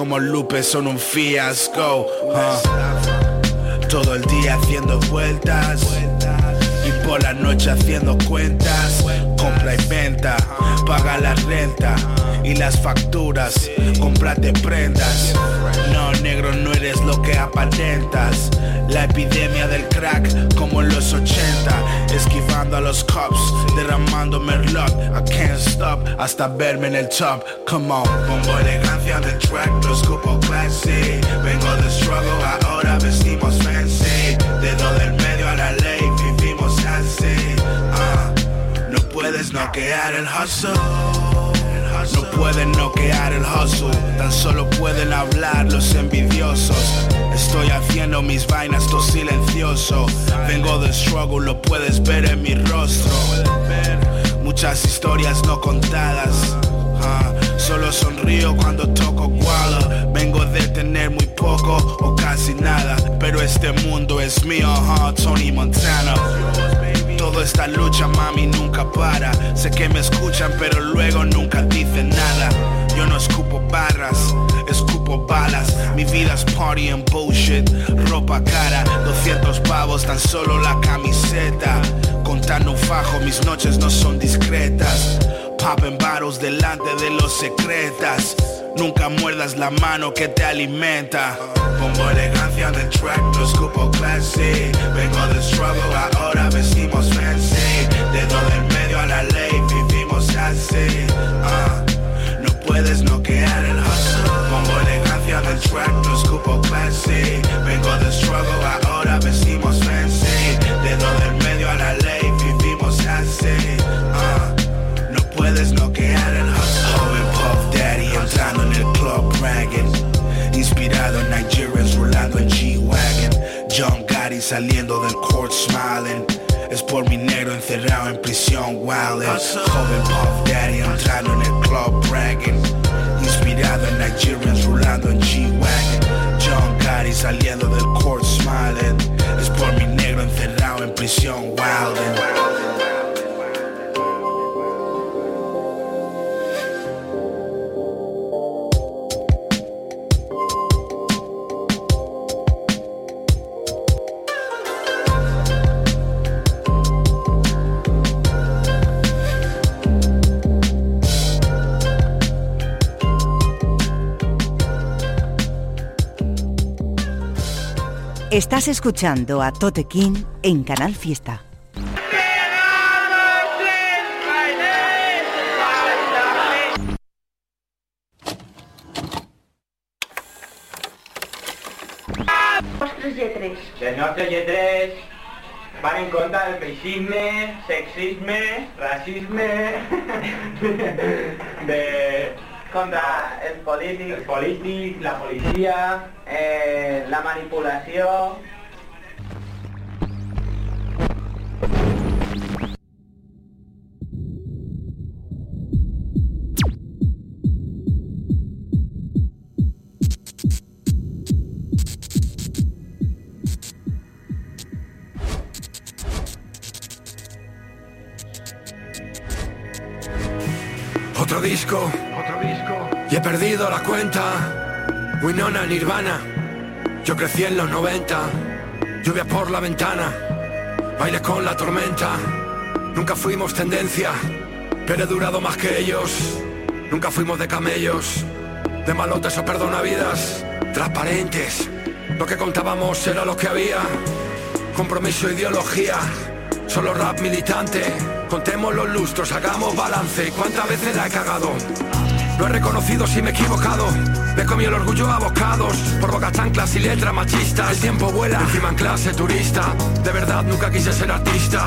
como Lupe son un fiasco. huh. Todo el día haciendo vueltas. Y por la noche haciendo cuentas. Compra y venta. Paga la renta. Y las facturas. Cómprate prendas. No, negro, no eres lo que aparentas. La epidemia del crack como en los 80 Esquivando a los cops Derramando merlot. I can't stop Hasta verme en el top. Come on. Pongo elegancia del track Lo escupo classy. Vengo del struggle Ahora vestimos fancy. Dedo del medio a la ley Vivimos así. Ah, No puedes noquear el hustle no pueden noquear el hustle, tan solo pueden hablar los envidiosos. Estoy haciendo mis vainas todo silencioso. Vengo del struggle, lo puedes ver en mi rostro. Muchas historias no contadas. ah, Solo sonrío cuando toco guala Vengo de tener muy este mundo es mío, Tony Montana. Toda esta lucha, mami, nunca para. Sé que me escuchan, pero luego nunca dicen nada. Yo no escupo barras, escupo balas. Mi vida es party and bullshit Ropa cara, 200 pavos, tan solo la camiseta. Contando un fajo, mis noches no son discretas. Popping bottles delante de los secretas Nunca muerdas la mano que te alimenta. Pongo elegancia del track, no escupo classy. Vengo del struggle, ahora vestimos fancy. Dedo del medio a la ley, vivimos así. Ah, No puedes noquear el hustle. Pongo elegancia del track, no escupo classy. Vengo del struggle, ahora vestimos fancy. Dedo del medio a la ley, vivimos así. Ah, No puedes noquear el hustle. Puff Daddy entrando en el club bragging Inspirado en Nigerians rolando en G-Wagon. John Gotti saliendo del court smiling. Es por mi negro encerrado en prisión wildin' Joven Puff Daddy entrando en el club bragging Inspirado en Nigerians rolando en G-Wagon. John Gotti saliendo del court smiling. Es por mi negro encerrado en prisión wildin'
Estás escuchando a Tote King en Canal Fiesta.
Nostres lletrers van en contra del feixisme, sexisme, racisme, de... contra el polític, el polític, la policia, eh, la manipulació...
Nirvana. Yo crecí en los 90. Lluvia por la ventana. Baile con la tormenta. Nunca fuimos tendencia. Pero he durado más que ellos. Nunca fuimos de camellos. De malotes o perdonavidas. Transparentes. Lo que contábamos era lo que había. Compromiso, ideología. Solo rap militante. Contemos los lustros, hagamos balance. ¿Cuántas veces la he cagado? Lo he reconocido si me he equivocado. Me comí el orgullo a bocados por bocas chanclas y letras machistas. El tiempo vuela, encima en clase turista. De verdad nunca quise ser artista.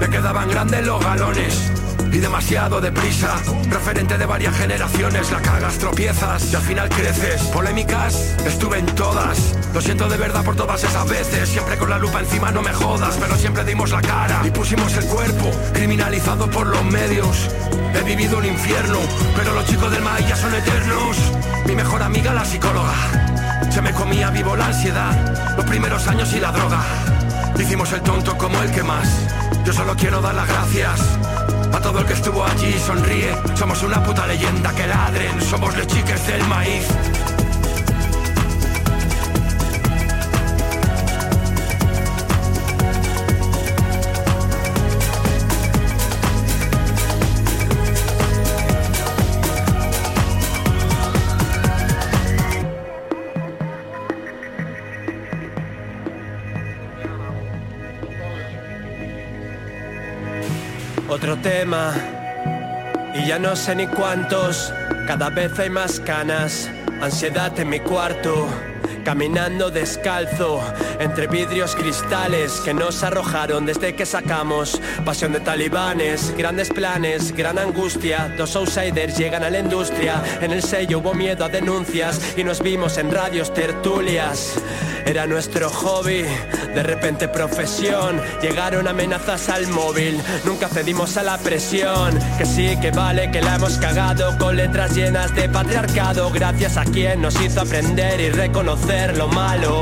Me quedaban grandes los galones y demasiado deprisa. Referente de varias generaciones, la cagas, tropiezas y al final creces. Polémicas, estuve en todas. Lo siento de verdad por todas esas veces. Siempre con la lupa encima, no me jodas, pero siempre dimos la cara y pusimos el cuerpo, criminalizado por los medios. He vivido un infierno, pero los chicos del maíz ya son eternos. Mi mejor amiga, la psicóloga. Se me comía vivo la ansiedad, los primeros años y la droga. Hicimos el tonto como el que más. Yo solo quiero dar las gracias. A todo el que estuvo allí sonríe. Somos una puta leyenda que ladren. Somos los chiques del maíz.
Otro tema, y ya no sé ni cuántos, cada vez hay más canas, ansiedad en mi cuarto. Caminando descalzo entre vidrios cristales que nos arrojaron desde que sacamos pasión de talibanes, grandes planes, gran angustia. Dos outsiders llegan a la industria. En el sello hubo miedo a denuncias y nos vimos en radios tertulias. Era nuestro hobby, de repente profesión. Llegaron amenazas al móvil, nunca cedimos a la presión. Que sí, que vale, que la hemos cagado con letras llenas de patriarcado. Gracias a quien nos hizo aprender y reconocer lo malo.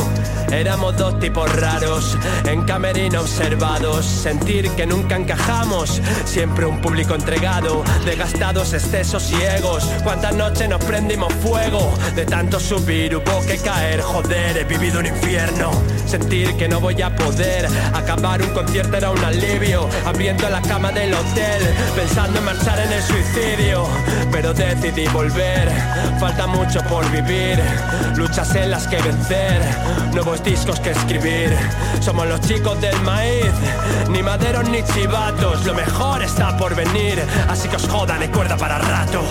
Éramos dos tipos raros, en camerino observados. Sentir que nunca encajamos, siempre un público entregado. De gastados excesos y egos. Cuántas noches nos prendimos fuego. De tanto subir hubo que caer. Joder, he vivido un infierno. Sentir que no voy a poder. Acabar un concierto era un alivio. Abriendo la cama del hotel, pensando en marchar en el suicidio. Pero decidí volver. Falta mucho por vivir. Luchas en las que vencer. Nuevos discos que escribir. Somos los chicos del maíz. Ni maderos ni chivatos. Lo mejor está por venir. Así que os jodan y cuerda para rato.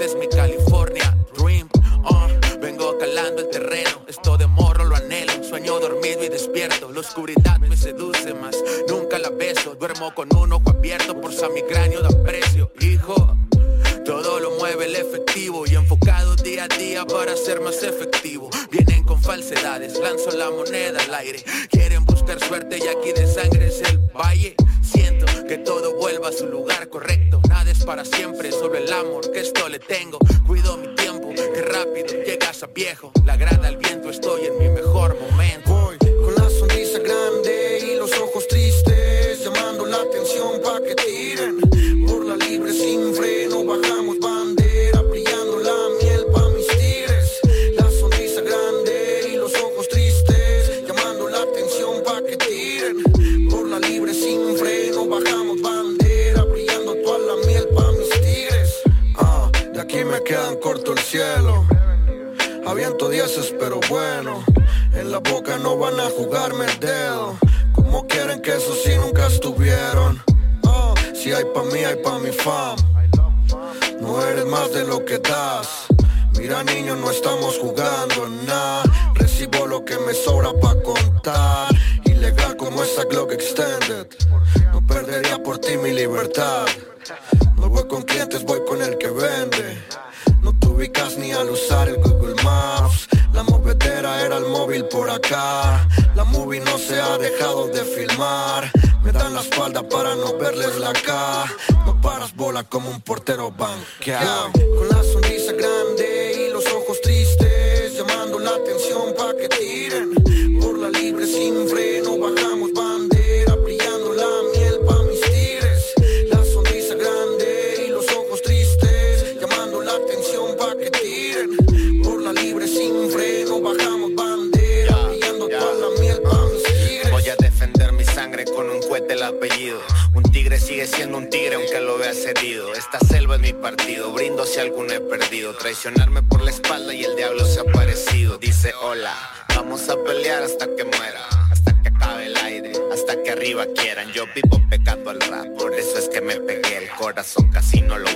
Es mi California Dream. Uh. Vengo calando el terreno, esto de morro lo anhelo. Sueño dormido y despierto, la oscuridad me seduce más. Nunca la beso, duermo con un ojo abierto por mi cráneo da precio. Hijo, todo lo mueve el efectivo y enfocado día a día para ser más efectivo. Vienen con falsedades, lanzo la moneda al aire. Quieren buscar suerte y aquí de sangre es el valle.
Sin freno bajamos bandera, brillando la miel pa' mis tigres. La sonrisa grande y los ojos tristes, llamando la atención pa' que tiren. Por la libre sin freno bajamos bandera, brillando toda la miel pa' mis tigres.
Voy
a defender mi sangre con un cohete el apellido. Un tigre sigue siendo un tigre aunque lo veas herido. Esta selva es mi partido, brindo si alguno he perdido. Traicionarme por la espalda y el diablo se ha aparecido. Dice hola, vamos a pelear hasta que muera. Quieran. Yo vivo pecando al rap, por eso es que me pegué el corazón. Casi no lo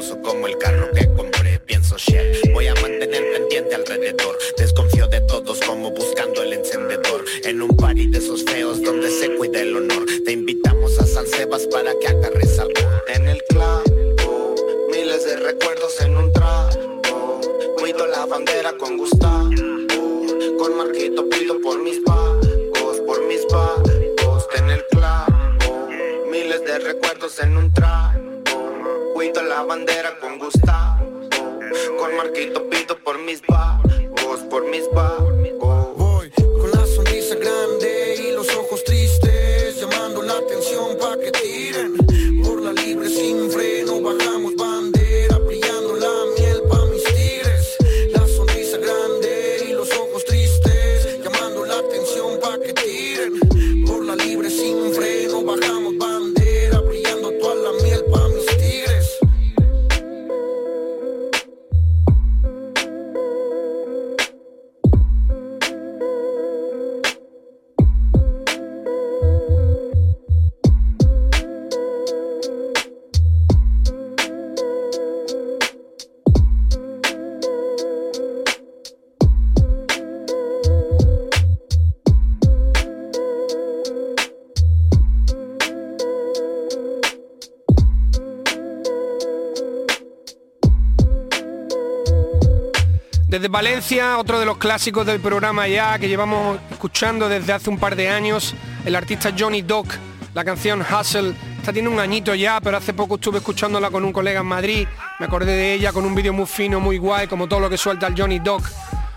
Desde Valencia, otro de los clásicos del programa ya que llevamos escuchando desde hace un par de años, el artista Johnny Doc, la canción Hustle. Esta tiene un añito ya, pero hace poco estuve escuchándola con un colega en Madrid. Me acordé de ella con un vídeo muy fino, muy guay, como todo lo que suelta el Johnny Doc,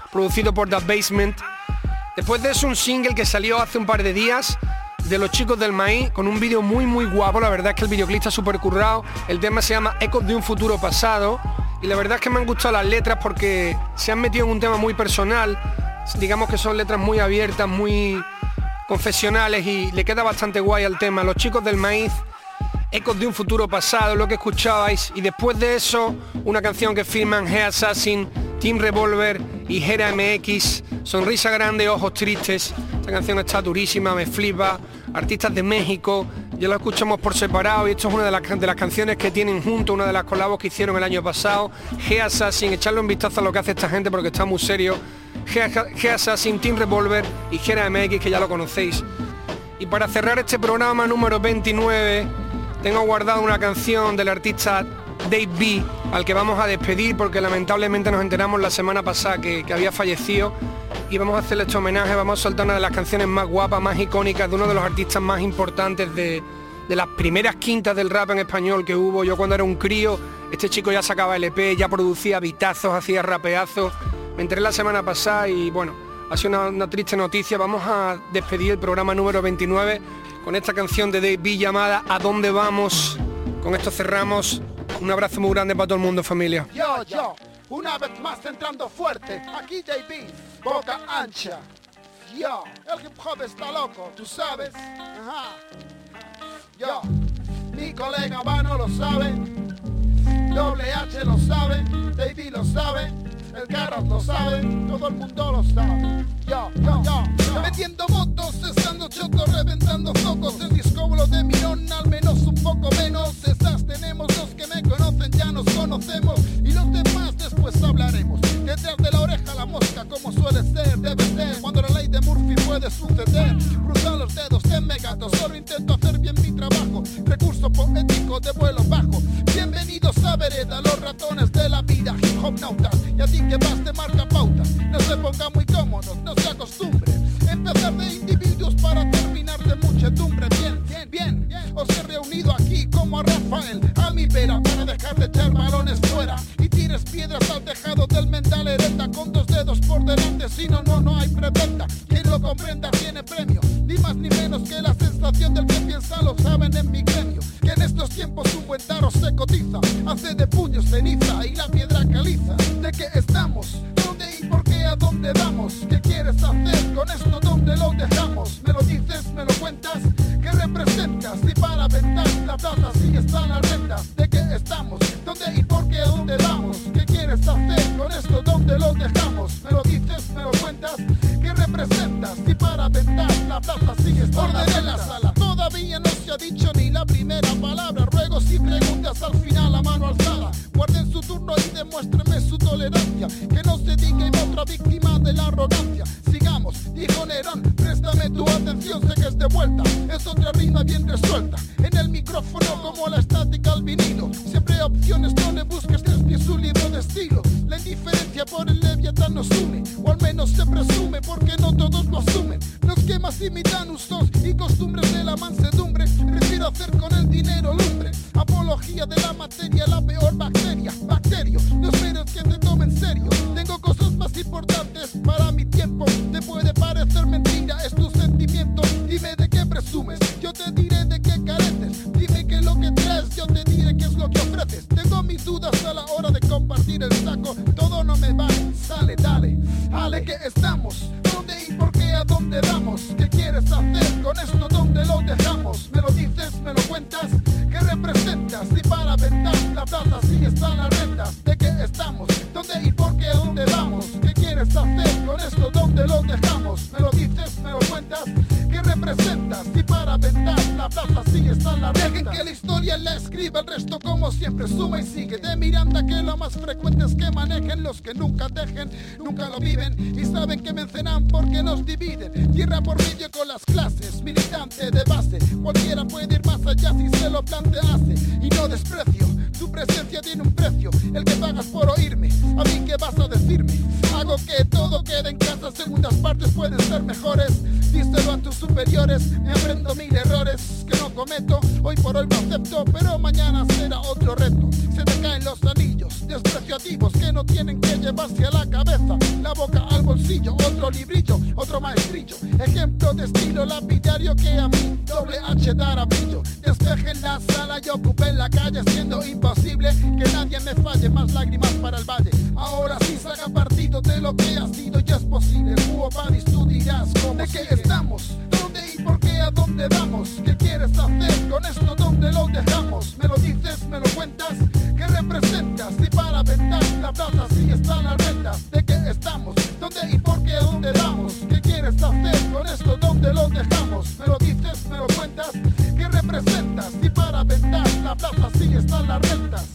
producido por The Basement. Después de eso, un single que salió hace un par de días de los chicos del maíz con un vídeo muy muy guapo. La verdad es que el videoclip está súper currado. El tema se llama Ecos de un futuro pasado. Y la verdad es que me han gustado las letras porque se han metido en un tema muy personal. Digamos que son letras muy abiertas, muy confesionales y le queda bastante guay al tema. Los chicos del maíz, Ecos de un futuro pasado, lo que escuchabais. Y después de eso, una canción que firman G Assassin, Team Revolver y Gera MX. Sonrisa grande, ojos tristes. Esta canción está durísima, me flipa. Artistas de México, ya lo escuchamos por separado y esto es una de las, de las canciones que tienen junto, una de las colabos que hicieron el año pasado. G Assassin, echarle un vistazo a lo que hace esta gente porque está muy serio. G, Assassin, Team Revolver y Gera MX, que ya lo conocéis. Y para cerrar este programa número 29, tengo guardado una canción del artista Dave B, al que vamos a despedir porque lamentablemente nos enteramos la semana pasada que había fallecido y vamos a hacerle este homenaje, vamos a soltar una de las canciones más guapas, más icónicas de uno de los artistas más importantes de, de las primeras quintas del rap en español que hubo. Yo cuando era un crío, este chico ya sacaba LP, ya producía bitazos, hacía rapeazos. Me enteré la semana pasada y bueno, ha sido una, triste noticia. Vamos a despedir el programa número 29 con esta canción de Dave llamada ¿A dónde vamos? Con esto cerramos. Un abrazo muy grande para todo el mundo, familia.
Yo, yo, una vez más entrando fuerte, aquí JB, boca ancha. Yo, el hip hop está loco, tú sabes. Ajá. Yo, mi colega Vano lo sabe, Doble H lo sabe, David lo sabe, el Carrot lo sabe, todo el mundo lo sabe. Yo, yo, yo. Metiendo motos, estando chotos, reventando focos, el discóbolo de Mirón, al menos un poco menos. Estas tenemos los que me conocen, ya nos conocemos, y los demás después hablaremos.
Detrás de la oreja la mosca como suele ser, debe ser Cuando la ley de Murphy puede suceder Cruzan los dedos, me gato Solo intento hacer bien mi trabajo Recurso poético de vuelo bajo Bienvenidos a Vereda, los ratones de la vida Hip hop nautas, a ti que vas de marca pauta. No se ponga muy cómodo, no se acostumbre. Empezar de individuos para terminar de muchedumbre. Bien, bien, bien. Os he reunido aquí como a Rafael A mi vera para dejar de echar balones fuera. Y tires piedras al tejado del mental herenda Con dos dedos por delante, si no, no, no hay preventa Quien lo comprenda tiene premio. Ni más ni menos que la sensación del que piensa Lo saben en mi gremio estos tiempos un buen taro se cotiza Hace de puños ceniza y la piedra caliza ¿De qué estamos? ¿Dónde y por qué? ¿A dónde vamos? ¿Qué quieres hacer con esto? ¿Dónde lo dejamos? ¿Me lo dices? ¿Me lo cuentas? ¿Qué representas? Y para vender la plaza sí están las rentas ¿De qué estamos? ¿Dónde y por qué? ¿A dónde vamos? ¿Qué quieres hacer con esto? ¿Dónde lo dejamos? ¿Me lo dices? ¿Me lo cuentas? ¿Qué representas? Y para vender la plaza sí están las en la sala Todavía no se ha dicho ni la si preguntas al final a mano alzada Y demuéstrenme su tolerancia. Que no se diga y otra víctima de la arrogancia. Sigamos, dijo Nerón, préstame tu atención Sé que es de vuelta, es otra rima bien resuelta. En el micrófono como la estática al vinilo. Siempre hay opciones, no le busques desde su libro de estilo. La indiferencia por el leviatán nos une O al menos se presume porque no todos lo asumen. Los que más imitan usos y costumbres de la mansedumbre Prefiero hacer con el dinero lumbre. Apología de la materia, la peor bacteria No esperes que te tome en serio. Tengo cosas más importantes para mi tiempo. Te puede parecer mentira, es tu sentimiento. Dime de qué presumes, yo te diré de qué careces. Dime qué lo que traes, yo te diré qué es lo que ofreces. Tengo mis dudas a la hora de compartir el saco. Todo no me vale, sale, dale, ale que estamos. ¿Dónde y por qué? ¿A dónde vamos? ¿Qué quieres hacer con esto? ¿Dónde lo dejamos? Y para vender la plaza sí están las rentas ¿De qué estamos? ¿Dónde y por qué? ¿A dónde vamos? ¿Qué quieres hacer con esto? ¿Dónde lo dejamos? ¿Me lo dices? ¿Me lo cuentas? ¿Qué representas? Y para vender la plaza sí están las rentas Dejen que la historia la escriba el resto como siempre suma y sigue De Miranda que lo más frecuente es que manejen Los que nunca dejen, nunca lo viven Y saben que mencionan porque nos dividen Tierra por medio con las clases, militante de base Cualquiera puede ir más allá si se lo plantease Y no desprecio, tu presencia tiene un precio El que pagas por oírme, a mí qué vas a decirme Hago que todo quede en casa, segundas partes pueden ser mejores. Díselo a tus superiores, me aprendo mil errores que no cometo. Hoy por hoy lo acepto, pero mañana será otro reto. Se te caen los anillos, despreciativos que no tienen que llevarse a la cabeza. La boca al bolsillo, otro librillo, otro maestrillo. Ejemplo de estilo lapidario que a mí doble H dará brillo Despejen la sala y ocupen la calle siendo imposible que nadie me falle Más lágrimas para el valle Ahora sí saca partido de lo que ha sido y es posible Hugo Badis, tú dirás cómo ¿De qué estamos? ¿Dónde y por qué? ¿A dónde vamos? ¿Qué quieres hacer con esto? ¿Dónde lo dejamos? ¿Me lo dices? ¿Me lo cuentas? ¿Qué representas? Y para vender la plaza sí están las vender la plaza sí están las rentas.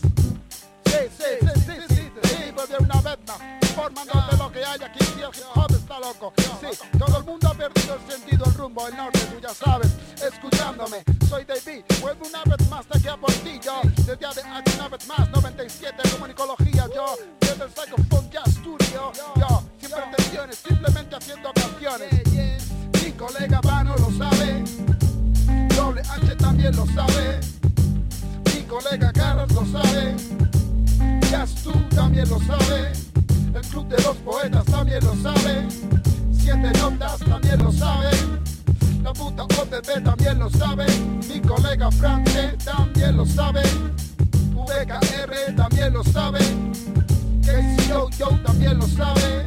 Sí, sí, sí, sí, sí, sí, pues de una vez más Formándote lo que hay aquí, el hip hop está loco. Sí, todo el mundo ha perdido el sentido, el rumbo, el norte, tú ya sabes Escuchándome, soy David, vuelvo una vez más de aquí a por ti yo. Desde ADH una vez más, 97, comunicología yo. Desde el Psychophone Jazz Studio Yo, sin pretensiones, simplemente haciendo canciones. Mi colega Vano lo sabe Doble H también lo sabe colega Carlos lo sabe, Jazz tú también lo sabe, el Club de los Poetas también lo sabe, Siete Notas también lo sabe, la puta OTT también lo sabe, mi colega Franke también lo sabe, VKR también lo sabe, KCO yo también lo sabe,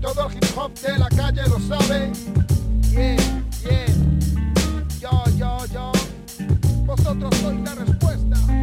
todo el hip hop de la calle lo sabe, yeah, yeah, yo, yo, yo, vosotros sois la respuesta.